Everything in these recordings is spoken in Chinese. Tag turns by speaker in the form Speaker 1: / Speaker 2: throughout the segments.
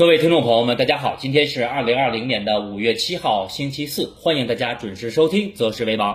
Speaker 1: 各位听众朋友们，大家好，今天是二零二零年的五月七号，星期四，欢迎大家准时收听《择时为王》。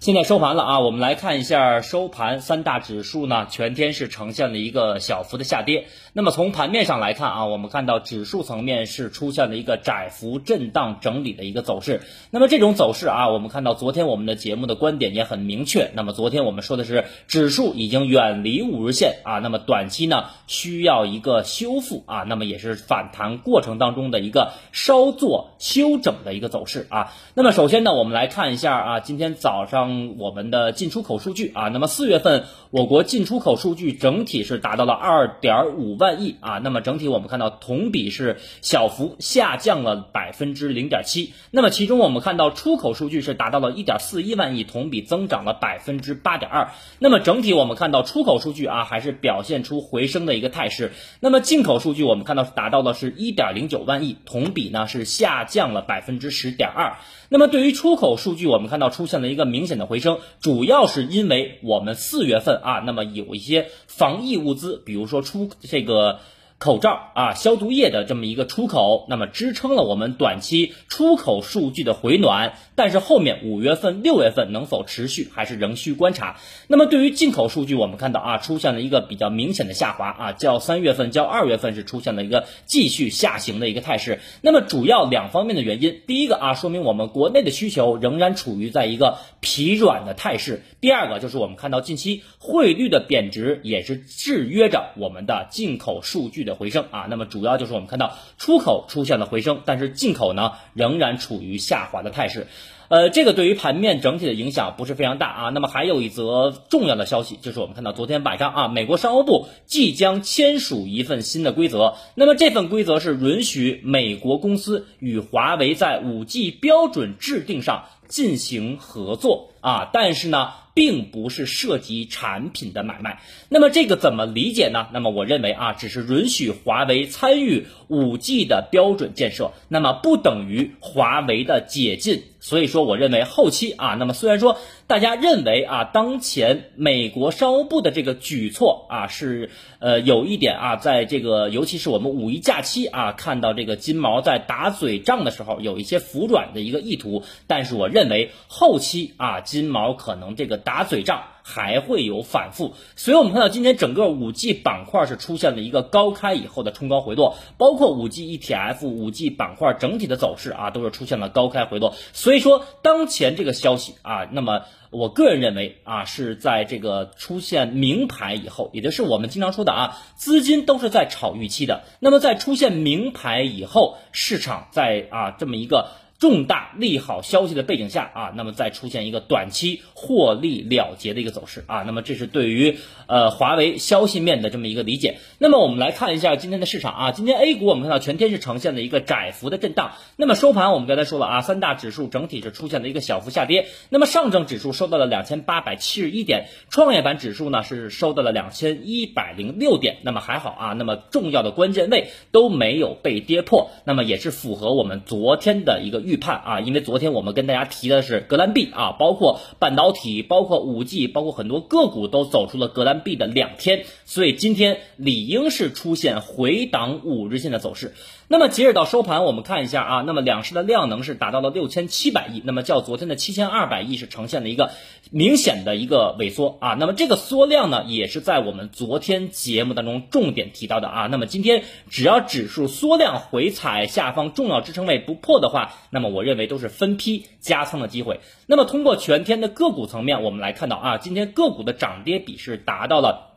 Speaker 1: 现在收盘了啊，我们来看一下收盘，三大指数呢全天是呈现了一个小幅的下跌。那么从盘面上来看啊，我们看到指数层面是出现了一个窄幅震荡整理的一个走势。那么这种走势啊，我们看到昨天我们的节目的观点也很明确。那么昨天我们说的是指数已经远离五日线啊，那么短期呢需要一个修复啊，那么也是反弹过程当中的一个稍作休整的一个走势啊。那么首先呢，我们来看一下啊，今天早上。我们的进出口数据啊，那么四月份我国进出口数据整体是达到了二点五万万亿啊，那么整体我们看到同比是小幅下降了百分之零点七，那么其中我们看到出口数据是达到了一点四一万亿，同比增长了百分之八点二，那么整体我们看到出口数据啊还是表现出回升的一个态势，那么进口数据我们看到是达到了是一点零九万亿，同比呢是下降了百分之十点二，那么对于出口数据我们看到出现了一个明显。的回升，主要是因为我们四月份啊，那么有一些防疫物资，比如说出这个。a 口罩啊，消毒液的这么一个出口，那么支撑了我们短期出口数据的回暖，但是后面五月份、六月份能否持续，还是仍需观察。那么对于进口数据，我们看到啊，出现了一个比较明显的下滑啊，较三月份、较二月份是出现了一个继续下行的一个态势。那么主要两方面的原因，第一个啊，说明我们国内的需求仍然处于在一个疲软的态势；第二个就是我们看到近期汇率的贬值也是制约着我们的进口数据。的回升啊，那么主要就是我们看到出口出现了回升，但是进口呢仍然处于下滑的态势，呃，这个对于盘面整体的影响不是非常大啊。那么还有一则重要的消息，就是我们看到昨天晚上啊，美国商务部即将签署一份新的规则，那么这份规则是允许美国公司与华为在五 G 标准制定上进行合作啊，但是呢。并不是涉及产品的买卖，那么这个怎么理解呢？那么我认为啊，只是允许华为参与五 G 的标准建设，那么不等于华为的解禁。所以说，我认为后期啊，那么虽然说大家认为啊，当前美国商务部的这个举措啊，是呃有一点啊，在这个尤其是我们五一假期啊，看到这个金毛在打嘴仗的时候，有一些服软的一个意图，但是我认为后期啊，金毛可能这个打嘴仗。还会有反复，所以我们看到今天整个五 G 板块是出现了一个高开以后的冲高回落，包括五 G ETF、五 G 板块整体的走势啊，都是出现了高开回落。所以说，当前这个消息啊，那么我个人认为啊，是在这个出现名牌以后，也就是我们经常说的啊，资金都是在炒预期的。那么在出现名牌以后，市场在啊这么一个。重大利好消息的背景下啊，那么再出现一个短期获利了结的一个走势啊，那么这是对于呃华为消息面的这么一个理解。那么我们来看一下今天的市场啊，今天 A 股我们看到全天是呈现了一个窄幅的震荡。那么收盘我们刚才说了啊，三大指数整体是出现了一个小幅下跌。那么上证指数收到了两千八百七十一点，创业板指数呢是收到了两千一百零六点。那么还好啊，那么重要的关键位都没有被跌破，那么也是符合我们昨天的一个。预判啊，因为昨天我们跟大家提的是格兰币啊，包括半导体，包括五 G，包括很多个股都走出了格兰币的两天，所以今天理应是出现回档五日线的走势。那么截止到收盘，我们看一下啊，那么两市的量能是达到了六千七百亿，那么较昨天的七千二百亿是呈现了一个明显的一个萎缩啊。那么这个缩量呢，也是在我们昨天节目当中重点提到的啊。那么今天只要指数缩量回踩下方重要支撑位不破的话，那么我认为都是分批加仓的机会。那么通过全天的个股层面，我们来看到啊，今天个股的涨跌比是达到了。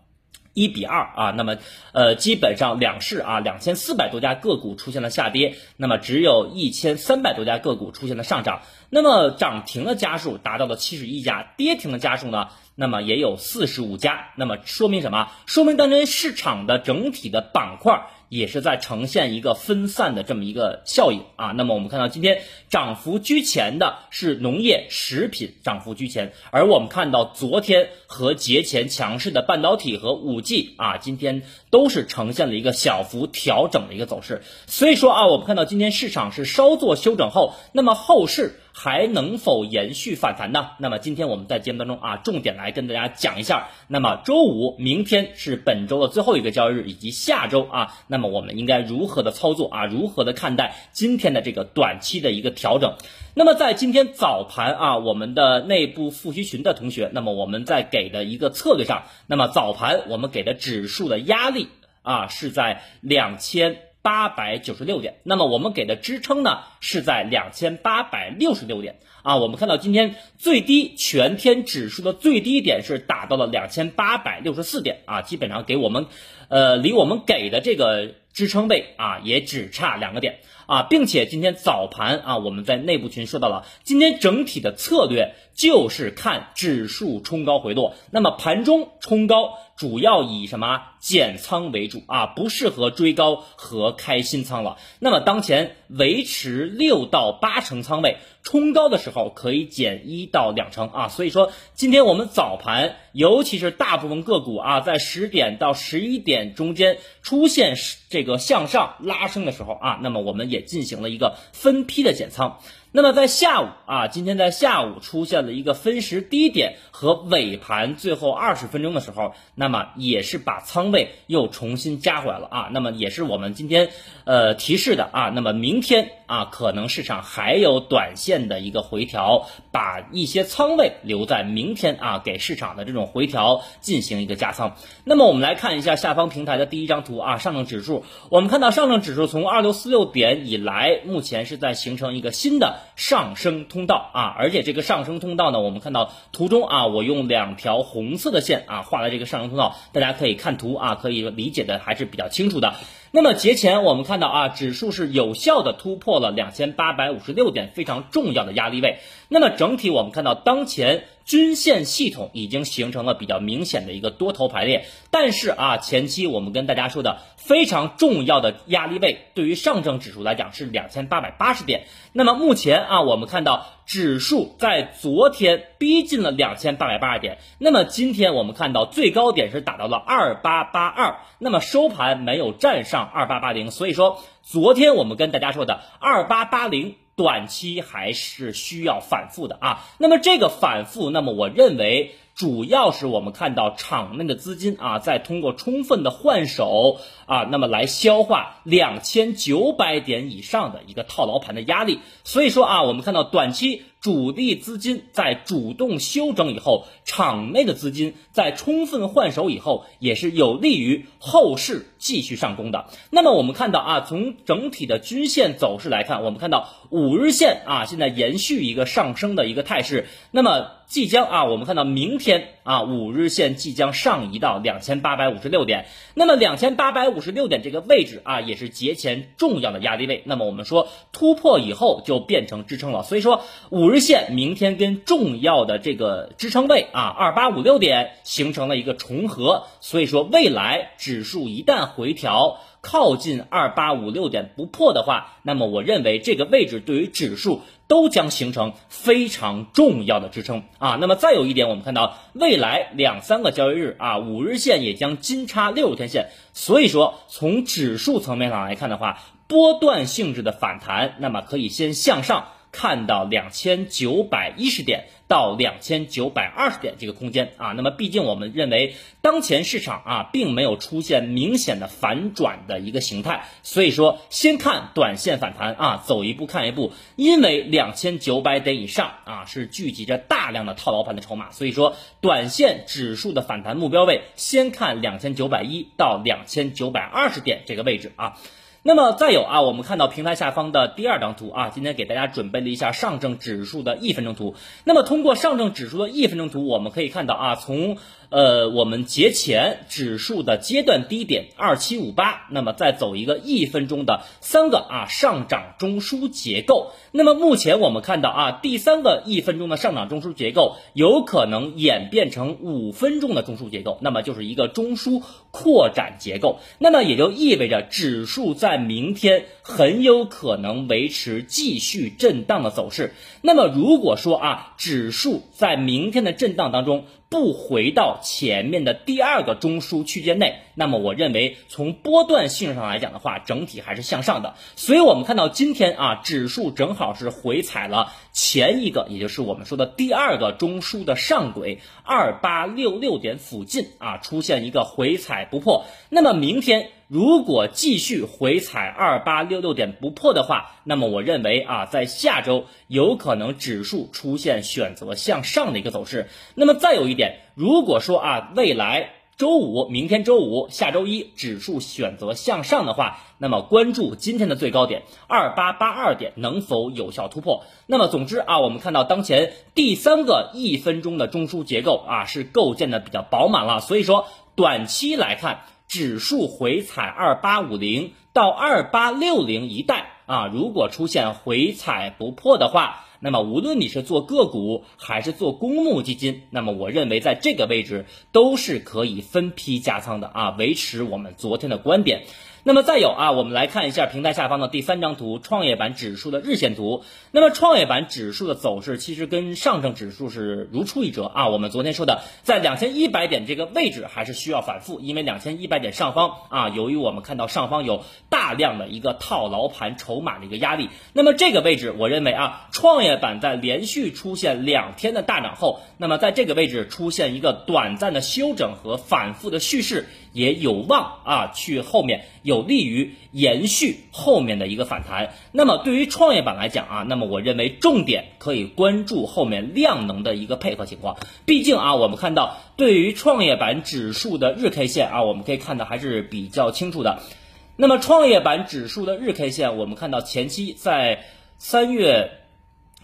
Speaker 1: 一比二啊，那么呃，基本上两市啊，两千四百多家个股出现了下跌，那么只有一千三百多家个股出现了上涨，那么涨停的家数达到了七十一家，跌停的家数呢，那么也有四十五家，那么说明什么？说明当前市场的整体的板块。也是在呈现一个分散的这么一个效应啊。那么我们看到今天涨幅居前的是农业、食品涨幅居前，而我们看到昨天和节前强势的半导体和五 G 啊，今天都是呈现了一个小幅调整的一个走势。所以说啊，我们看到今天市场是稍作休整后，那么后市。还能否延续反弹呢？那么今天我们在节目当中啊，重点来跟大家讲一下。那么周五，明天是本周的最后一个交易日，以及下周啊，那么我们应该如何的操作啊？如何的看待今天的这个短期的一个调整？那么在今天早盘啊，我们的内部复习群的同学，那么我们在给的一个策略上，那么早盘我们给的指数的压力啊是在两千。八百九十六点，那么我们给的支撑呢是在两千八百六十六点。啊。我们看到今天最低全天指数的最低点是达到了两千八百六十四点。啊，基本上给我们，呃，离我们给的这个支撑位啊也只差两个点。啊，并且今天早盘啊我们在内部群说到了，今天整体的策略就是看指数冲高回落，那么盘中冲高。主要以什么减仓为主啊？不适合追高和开新仓了。那么当前维持六到八成仓位，冲高的时候可以减一到两成啊。所以说，今天我们早盘，尤其是大部分个股啊，在十点到十一点中间出现这个向上拉升的时候啊，那么我们也进行了一个分批的减仓。那么在下午啊，今天在下午出现了一个分时低点和尾盘最后二十分钟的时候，那么也是把仓位又重新加回来了啊。那么也是我们今天呃提示的啊。那么明天啊，可能市场还有短线的一个回调，把一些仓位留在明天啊，给市场的这种回调进行一个加仓。那么我们来看一下下方平台的第一张图啊，上证指数，我们看到上证指数从二六四六点以来，目前是在形成一个新的。上升通道啊，而且这个上升通道呢，我们看到图中啊，我用两条红色的线啊画了这个上升通道，大家可以看图啊，可以理解的还是比较清楚的。那么节前我们看到啊，指数是有效的突破了两千八百五十六点，非常重要的压力位。那么整体我们看到当前。均线系统已经形成了比较明显的一个多头排列，但是啊，前期我们跟大家说的非常重要的压力位，对于上证指数来讲是两千八百八十点。那么目前啊，我们看到指数在昨天逼近了两千八百八十点，那么今天我们看到最高点是打到了二八八二，那么收盘没有站上二八八零，所以说昨天我们跟大家说的二八八零。短期还是需要反复的啊，那么这个反复，那么我认为。主要是我们看到场内的资金啊，在通过充分的换手啊，那么来消化两千九百点以上的一个套牢盘的压力。所以说啊，我们看到短期主力资金在主动休整以后，场内的资金在充分换手以后，也是有利于后市继续上攻的。那么我们看到啊，从整体的均线走势来看，我们看到五日线啊，现在延续一个上升的一个态势。那么即将啊，我们看到明天啊，五日线即将上移到两千八百五十六点。那么两千八百五十六点这个位置啊，也是节前重要的压力位。那么我们说突破以后就变成支撑了。所以说五五日线明天跟重要的这个支撑位啊，二八五六点形成了一个重合。所以说未来指数一旦回调。靠近二八五六点不破的话，那么我认为这个位置对于指数都将形成非常重要的支撑啊。那么再有一点，我们看到未来两三个交易日啊，五日线也将金叉六十天线，所以说从指数层面上来看的话，波段性质的反弹，那么可以先向上。看到两千九百一十点到两千九百二十点这个空间。啊，那么毕竟我们认为当前市场啊并没有出现明显的反转的一个形态，所以说先看短线反弹啊，走一步看一步，因为两千九百点以上啊是聚集着大量的套牢盘的筹码，所以说短线指数的反弹目标位先看两千九百一到两千九百二十点这个位置啊。那么再有啊，我们看到平台下方的第二张图啊，今天给大家准备了一下上证指数的一分钟图。那么通过上证指数的一分钟图，我们可以看到啊，从呃，我们节前指数的阶段低点二七五八，那么再走一个一分钟的三个啊上涨中枢结构。那么目前我们看到啊，第三个一分钟的上涨中枢结构有可能演变成五分钟的中枢结构，那么就是一个中枢扩展结构。那么也就意味着指数在明天很有可能维持继续震荡的走势。那么如果说啊，指数在明天的震荡当中，不回到前面的第二个中枢区间内，那么我认为从波段性上来讲的话，整体还是向上的。所以我们看到今天啊，指数正好是回踩了前一个，也就是我们说的第二个中枢的上轨二八六六点附近啊，出现一个回踩不破。那么明天。如果继续回踩二八六六点不破的话，那么我认为啊，在下周有可能指数出现选择向上的一个走势。那么再有一点，如果说啊，未来周五、明天周五、下周一指数选择向上的话，那么关注今天的最高点二八八二点能否有效突破。那么总之啊，我们看到当前第三个一分钟的中枢结构啊是构建的比较饱满了，所以说短期来看。指数回踩二八五零到二八六零一带啊，如果出现回踩不破的话，那么无论你是做个股还是做公募基金，那么我认为在这个位置都是可以分批加仓的啊，维持我们昨天的观点。那么再有啊，我们来看一下平台下方的第三张图，创业板指数的日线图。那么创业板指数的走势其实跟上证指数是如出一辙啊。我们昨天说的，在两千一百点这个位置还是需要反复，因为两千一百点上方啊，由于我们看到上方有大量的一个套牢盘筹码的一个压力。那么这个位置，我认为啊，创业板在连续出现两天的大涨后，那么在这个位置出现一个短暂的休整和反复的蓄势。也有望啊，去后面有利于延续后面的一个反弹。那么对于创业板来讲啊，那么我认为重点可以关注后面量能的一个配合情况。毕竟啊，我们看到对于创业板指数的日 K 线啊，我们可以看到还是比较清楚的。那么创业板指数的日 K 线，我们看到前期在三月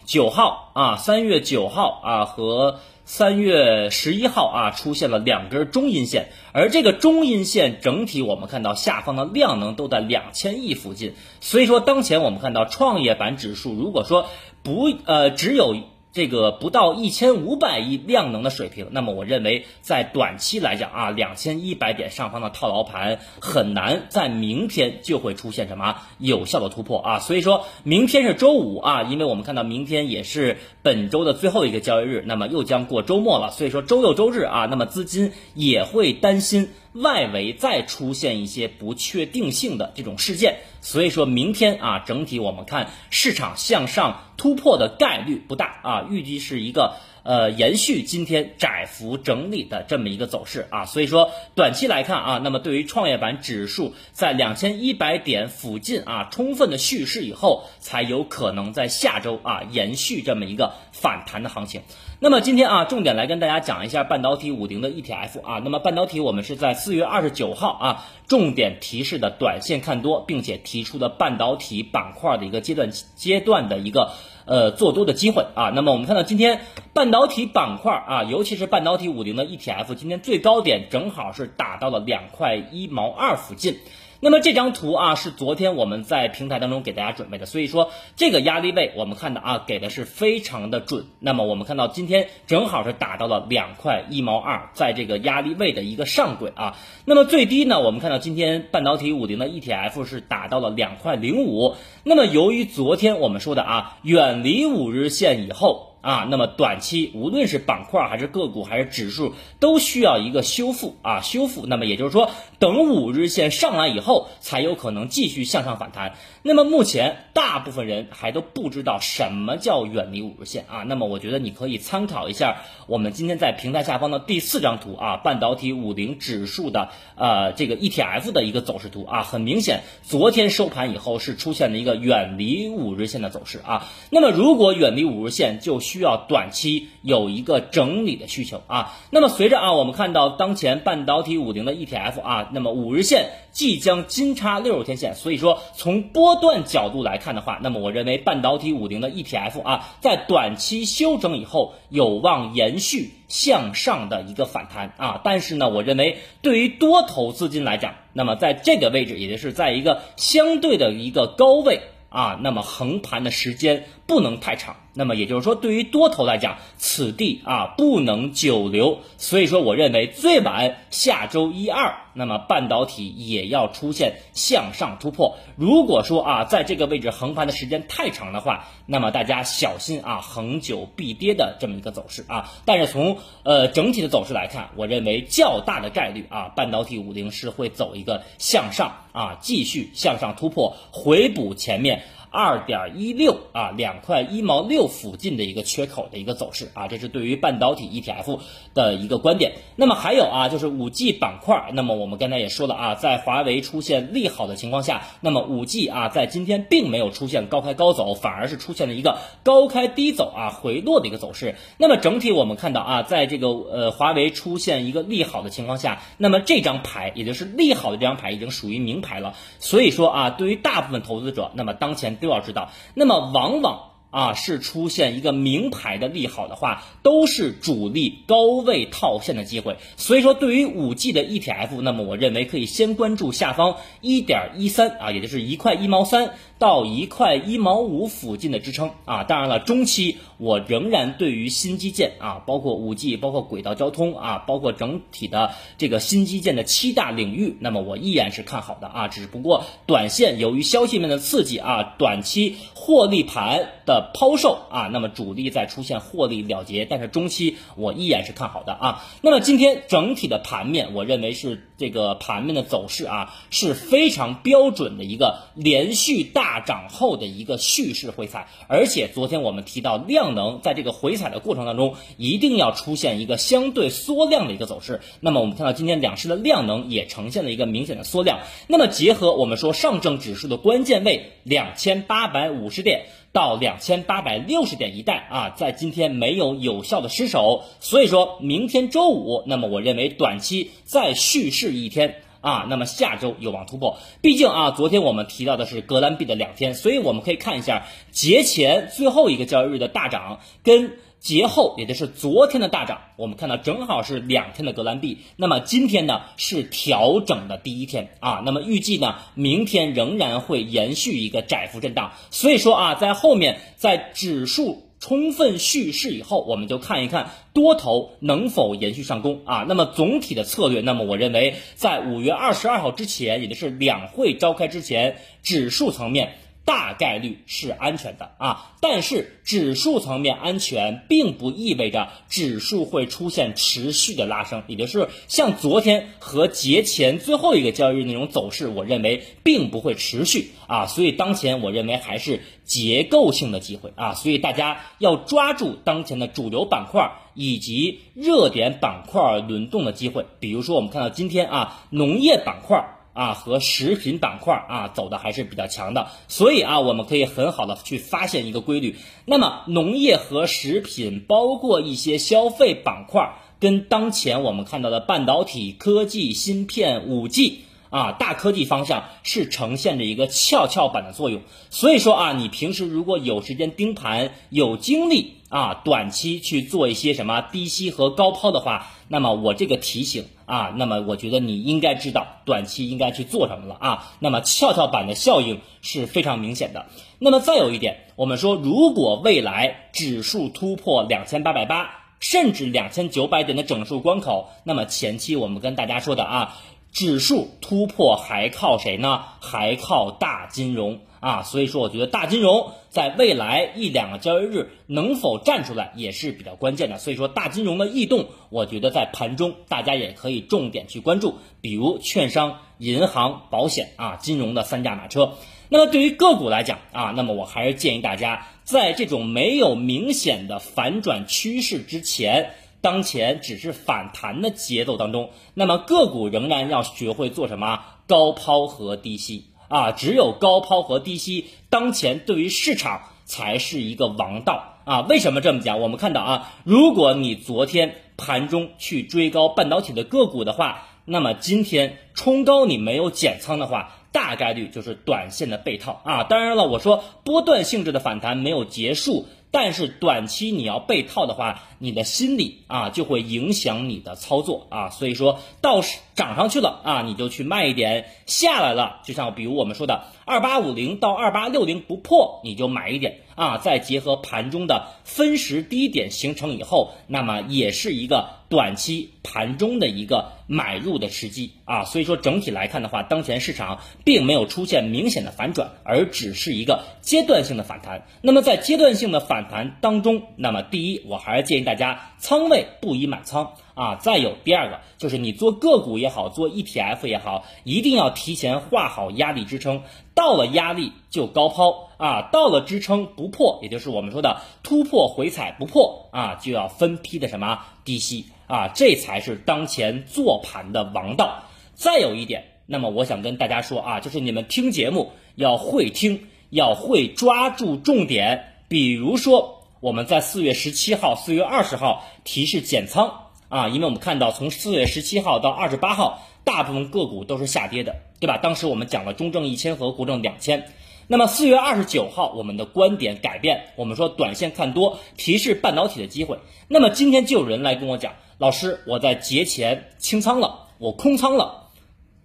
Speaker 1: 九号啊，三月九号啊和。三月十一号啊，出现了两根中阴线，而这个中阴线整体我们看到下方的量能都在两千亿附近，所以说当前我们看到创业板指数，如果说不呃只有。这个不到一千五百亿量能的水平，那么我认为在短期来讲啊，两千一百点上方的套牢盘很难在明天就会出现什么有效的突破啊。所以说明天是周五啊，因为我们看到明天也是本周的最后一个交易日，那么又将过周末了，所以说周六周日啊，那么资金也会担心。外围再出现一些不确定性的这种事件，所以说明天啊，整体我们看市场向上突破的概率不大啊，预计是一个呃延续今天窄幅整理的这么一个走势啊，所以说短期来看啊，那么对于创业板指数在两千一百点附近啊充分的蓄势以后，才有可能在下周啊延续这么一个反弹的行情。那么今天啊，重点来跟大家讲一下半导体五零的 ETF 啊。那么半导体我们是在四月二十九号啊，重点提示的短线看多，并且提出的半导体板块的一个阶段阶段的一个呃做多的机会啊。那么我们看到今天半导体板块啊，尤其是半导体五零的 ETF，今天最高点正好是打到了两块一毛二附近。那么这张图啊是昨天我们在平台当中给大家准备的，所以说这个压力位我们看到啊给的是非常的准。那么我们看到今天正好是打到了两块一毛二，在这个压力位的一个上轨啊。那么最低呢，我们看到今天半导体五零的 ETF 是打到了两块零五。那么由于昨天我们说的啊远离五日线以后。啊，那么短期无论是板块还是个股还是指数，都需要一个修复啊，修复。那么也就是说，等五日线上来以后，才有可能继续向上反弹。那么目前大部分人还都不知道什么叫远离五日线啊。那么我觉得你可以参考一下我们今天在平台下方的第四张图啊，半导体五零指数的呃这个 ETF 的一个走势图啊。很明显，昨天收盘以后是出现了一个远离五日线的走势啊。那么如果远离五日线，就需需要短期有一个整理的需求啊，那么随着啊，我们看到当前半导体五零的 ETF 啊，那么五日线即将金叉六十天线，所以说从波段角度来看的话，那么我认为半导体五零的 ETF 啊，在短期休整以后有望延续向上的一个反弹啊，但是呢，我认为对于多头资金来讲，那么在这个位置，也就是在一个相对的一个高位啊，那么横盘的时间不能太长。那么也就是说，对于多头来讲，此地啊不能久留，所以说我认为最晚下周一二，那么半导体也要出现向上突破。如果说啊在这个位置横盘的时间太长的话，那么大家小心啊恒久必跌的这么一个走势啊。但是从呃整体的走势来看，我认为较大的概率啊半导体五零是会走一个向上啊继续向上突破，回补前面。二点一六啊，两块一毛六附近的一个缺口的一个走势啊，这是对于半导体 ETF 的一个观点。那么还有啊，就是五 G 板块。那么我们刚才也说了啊，在华为出现利好的情况下，那么五 G 啊，在今天并没有出现高开高走，反而是出现了一个高开低走啊，回落的一个走势。那么整体我们看到啊，在这个呃华为出现一个利好的情况下，那么这张牌也就是利好的这张牌已经属于名牌了。所以说啊，对于大部分投资者，那么当前。都要知道，那么往往啊是出现一个名牌的利好的话，都是主力高位套现的机会。所以说，对于五 G 的 ETF，那么我认为可以先关注下方一点一三啊，也就是一块一毛三。到一块一毛五附近的支撑啊，当然了，中期我仍然对于新基建啊，包括五 G，包括轨道交通啊，包括整体的这个新基建的七大领域，那么我依然是看好的啊，只不过短线由于消息面的刺激啊，短期获利盘的抛售啊，那么主力在出现获利了结，但是中期我依然是看好的啊。那么今天整体的盘面，我认为是这个盘面的走势啊，是非常标准的一个连续大。大涨后的一个蓄势回踩，而且昨天我们提到量能在这个回踩的过程当中，一定要出现一个相对缩量的一个走势。那么我们看到今天两市的量能也呈现了一个明显的缩量。那么结合我们说上证指数的关键位两千八百五十点到两千八百六十点一带啊，在今天没有有效的失守，所以说明天周五，那么我认为短期再蓄势一天。啊，那么下周有望突破。毕竟啊，昨天我们提到的是格兰币的两天，所以我们可以看一下节前最后一个交易日的大涨，跟节后，也就是昨天的大涨，我们看到正好是两天的格兰币。那么今天呢是调整的第一天啊，那么预计呢明天仍然会延续一个窄幅震荡。所以说啊，在后面在指数。充分蓄势以后，我们就看一看多头能否延续上攻啊。那么总体的策略，那么我认为在五月二十二号之前，也就是两会召开之前，指数层面。大概率是安全的啊，但是指数层面安全，并不意味着指数会出现持续的拉升，也就是像昨天和节前最后一个交易日那种走势，我认为并不会持续啊，所以当前我认为还是结构性的机会啊，所以大家要抓住当前的主流板块以及热点板块轮动的机会，比如说我们看到今天啊，农业板块。啊，和食品板块啊走的还是比较强的，所以啊，我们可以很好的去发现一个规律。那么，农业和食品，包括一些消费板块，跟当前我们看到的半导体、科技、芯片、五 G 啊大科技方向是呈现着一个跷跷板的作用。所以说啊，你平时如果有时间盯盘，有精力啊，短期去做一些什么低吸和高抛的话。那么我这个提醒啊，那么我觉得你应该知道短期应该去做什么了啊。那么跷跷板的效应是非常明显的。那么再有一点，我们说如果未来指数突破两千八百八，甚至两千九百点的整数关口，那么前期我们跟大家说的啊，指数突破还靠谁呢？还靠大金融。啊，所以说我觉得大金融在未来一两个交易日能否站出来也是比较关键的。所以说大金融的异动，我觉得在盘中大家也可以重点去关注，比如券商、银行、保险啊，金融的三驾马车。那么对于个股来讲啊，那么我还是建议大家在这种没有明显的反转趋势之前，当前只是反弹的节奏当中，那么个股仍然要学会做什么高抛和低吸。啊，只有高抛和低吸，当前对于市场才是一个王道啊！为什么这么讲？我们看到啊，如果你昨天盘中去追高半导体的个股的话，那么今天冲高你没有减仓的话，大概率就是短线的被套啊！当然了，我说波段性质的反弹没有结束。但是短期你要被套的话，你的心理啊就会影响你的操作啊，所以说到涨上去了啊，你就去卖一点；下来了，就像比如我们说的二八五零到二八六零不破，你就买一点啊。再结合盘中的分时低点形成以后，那么也是一个短期盘中的一个买入的时机啊。所以说整体来看的话，当前市场并没有出现明显的反转，而只是一个阶段性的反弹。那么在阶段性的反弹当中，那么第一，我还是建议大家仓位不宜满仓。啊，再有第二个就是你做个股也好，做 ETF 也好，一定要提前画好压力支撑，到了压力就高抛啊，到了支撑不破，也就是我们说的突破回踩不破啊，就要分批的什么低吸啊，这才是当前做盘的王道。再有一点，那么我想跟大家说啊，就是你们听节目要会听，要会抓住重点，比如说我们在四月十七号、四月二十号提示减仓。啊，因为我们看到从四月十七号到二十八号，大部分个股都是下跌的，对吧？当时我们讲了中证一千和国证两千。那么四月二十九号，我们的观点改变，我们说短线看多，提示半导体的机会。那么今天就有人来跟我讲，老师，我在节前清仓了，我空仓了，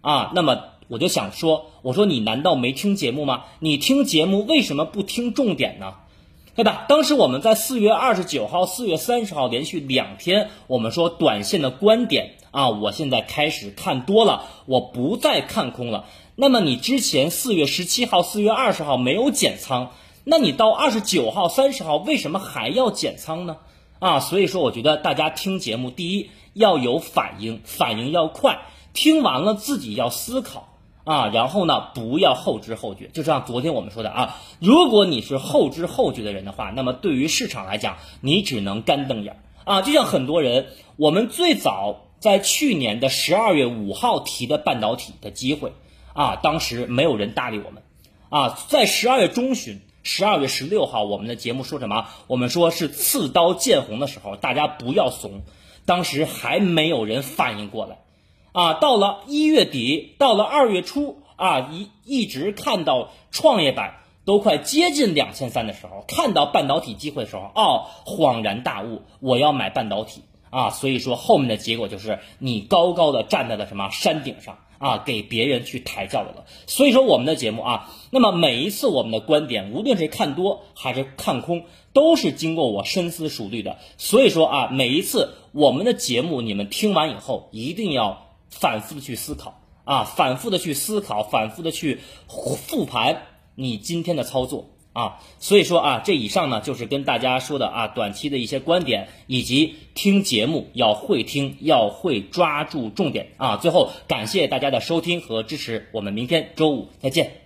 Speaker 1: 啊，那么我就想说，我说你难道没听节目吗？你听节目为什么不听重点呢？对吧？当时我们在四月二十九号、四月三十号连续两天，我们说短线的观点啊，我现在开始看多了，我不再看空了。那么你之前四月十七号、四月二十号没有减仓，那你到二十九号、三十号为什么还要减仓呢？啊，所以说我觉得大家听节目，第一要有反应，反应要快，听完了自己要思考。啊，然后呢，不要后知后觉，就像昨天我们说的啊，如果你是后知后觉的人的话，那么对于市场来讲，你只能干瞪眼啊。就像很多人，我们最早在去年的十二月五号提的半导体的机会啊，当时没有人搭理我们啊。在十二月中旬，十二月十六号，我们的节目说什么？我们说是刺刀见红的时候，大家不要怂，当时还没有人反应过来。啊，到了一月底，到了二月初，啊，一一直看到创业板都快接近两千三的时候，看到半导体机会的时候，哦，恍然大悟，我要买半导体啊！所以说后面的结果就是你高高的站在了什么山顶上啊，给别人去抬轿子了。所以说我们的节目啊，那么每一次我们的观点，无论是看多还是看空，都是经过我深思熟虑的。所以说啊，每一次我们的节目你们听完以后，一定要。反复的去思考啊，反复的去思考，反复的去复盘你今天的操作啊。所以说啊，这以上呢就是跟大家说的啊，短期的一些观点，以及听节目要会听，要会抓住重点啊。最后感谢大家的收听和支持，我们明天周五再见。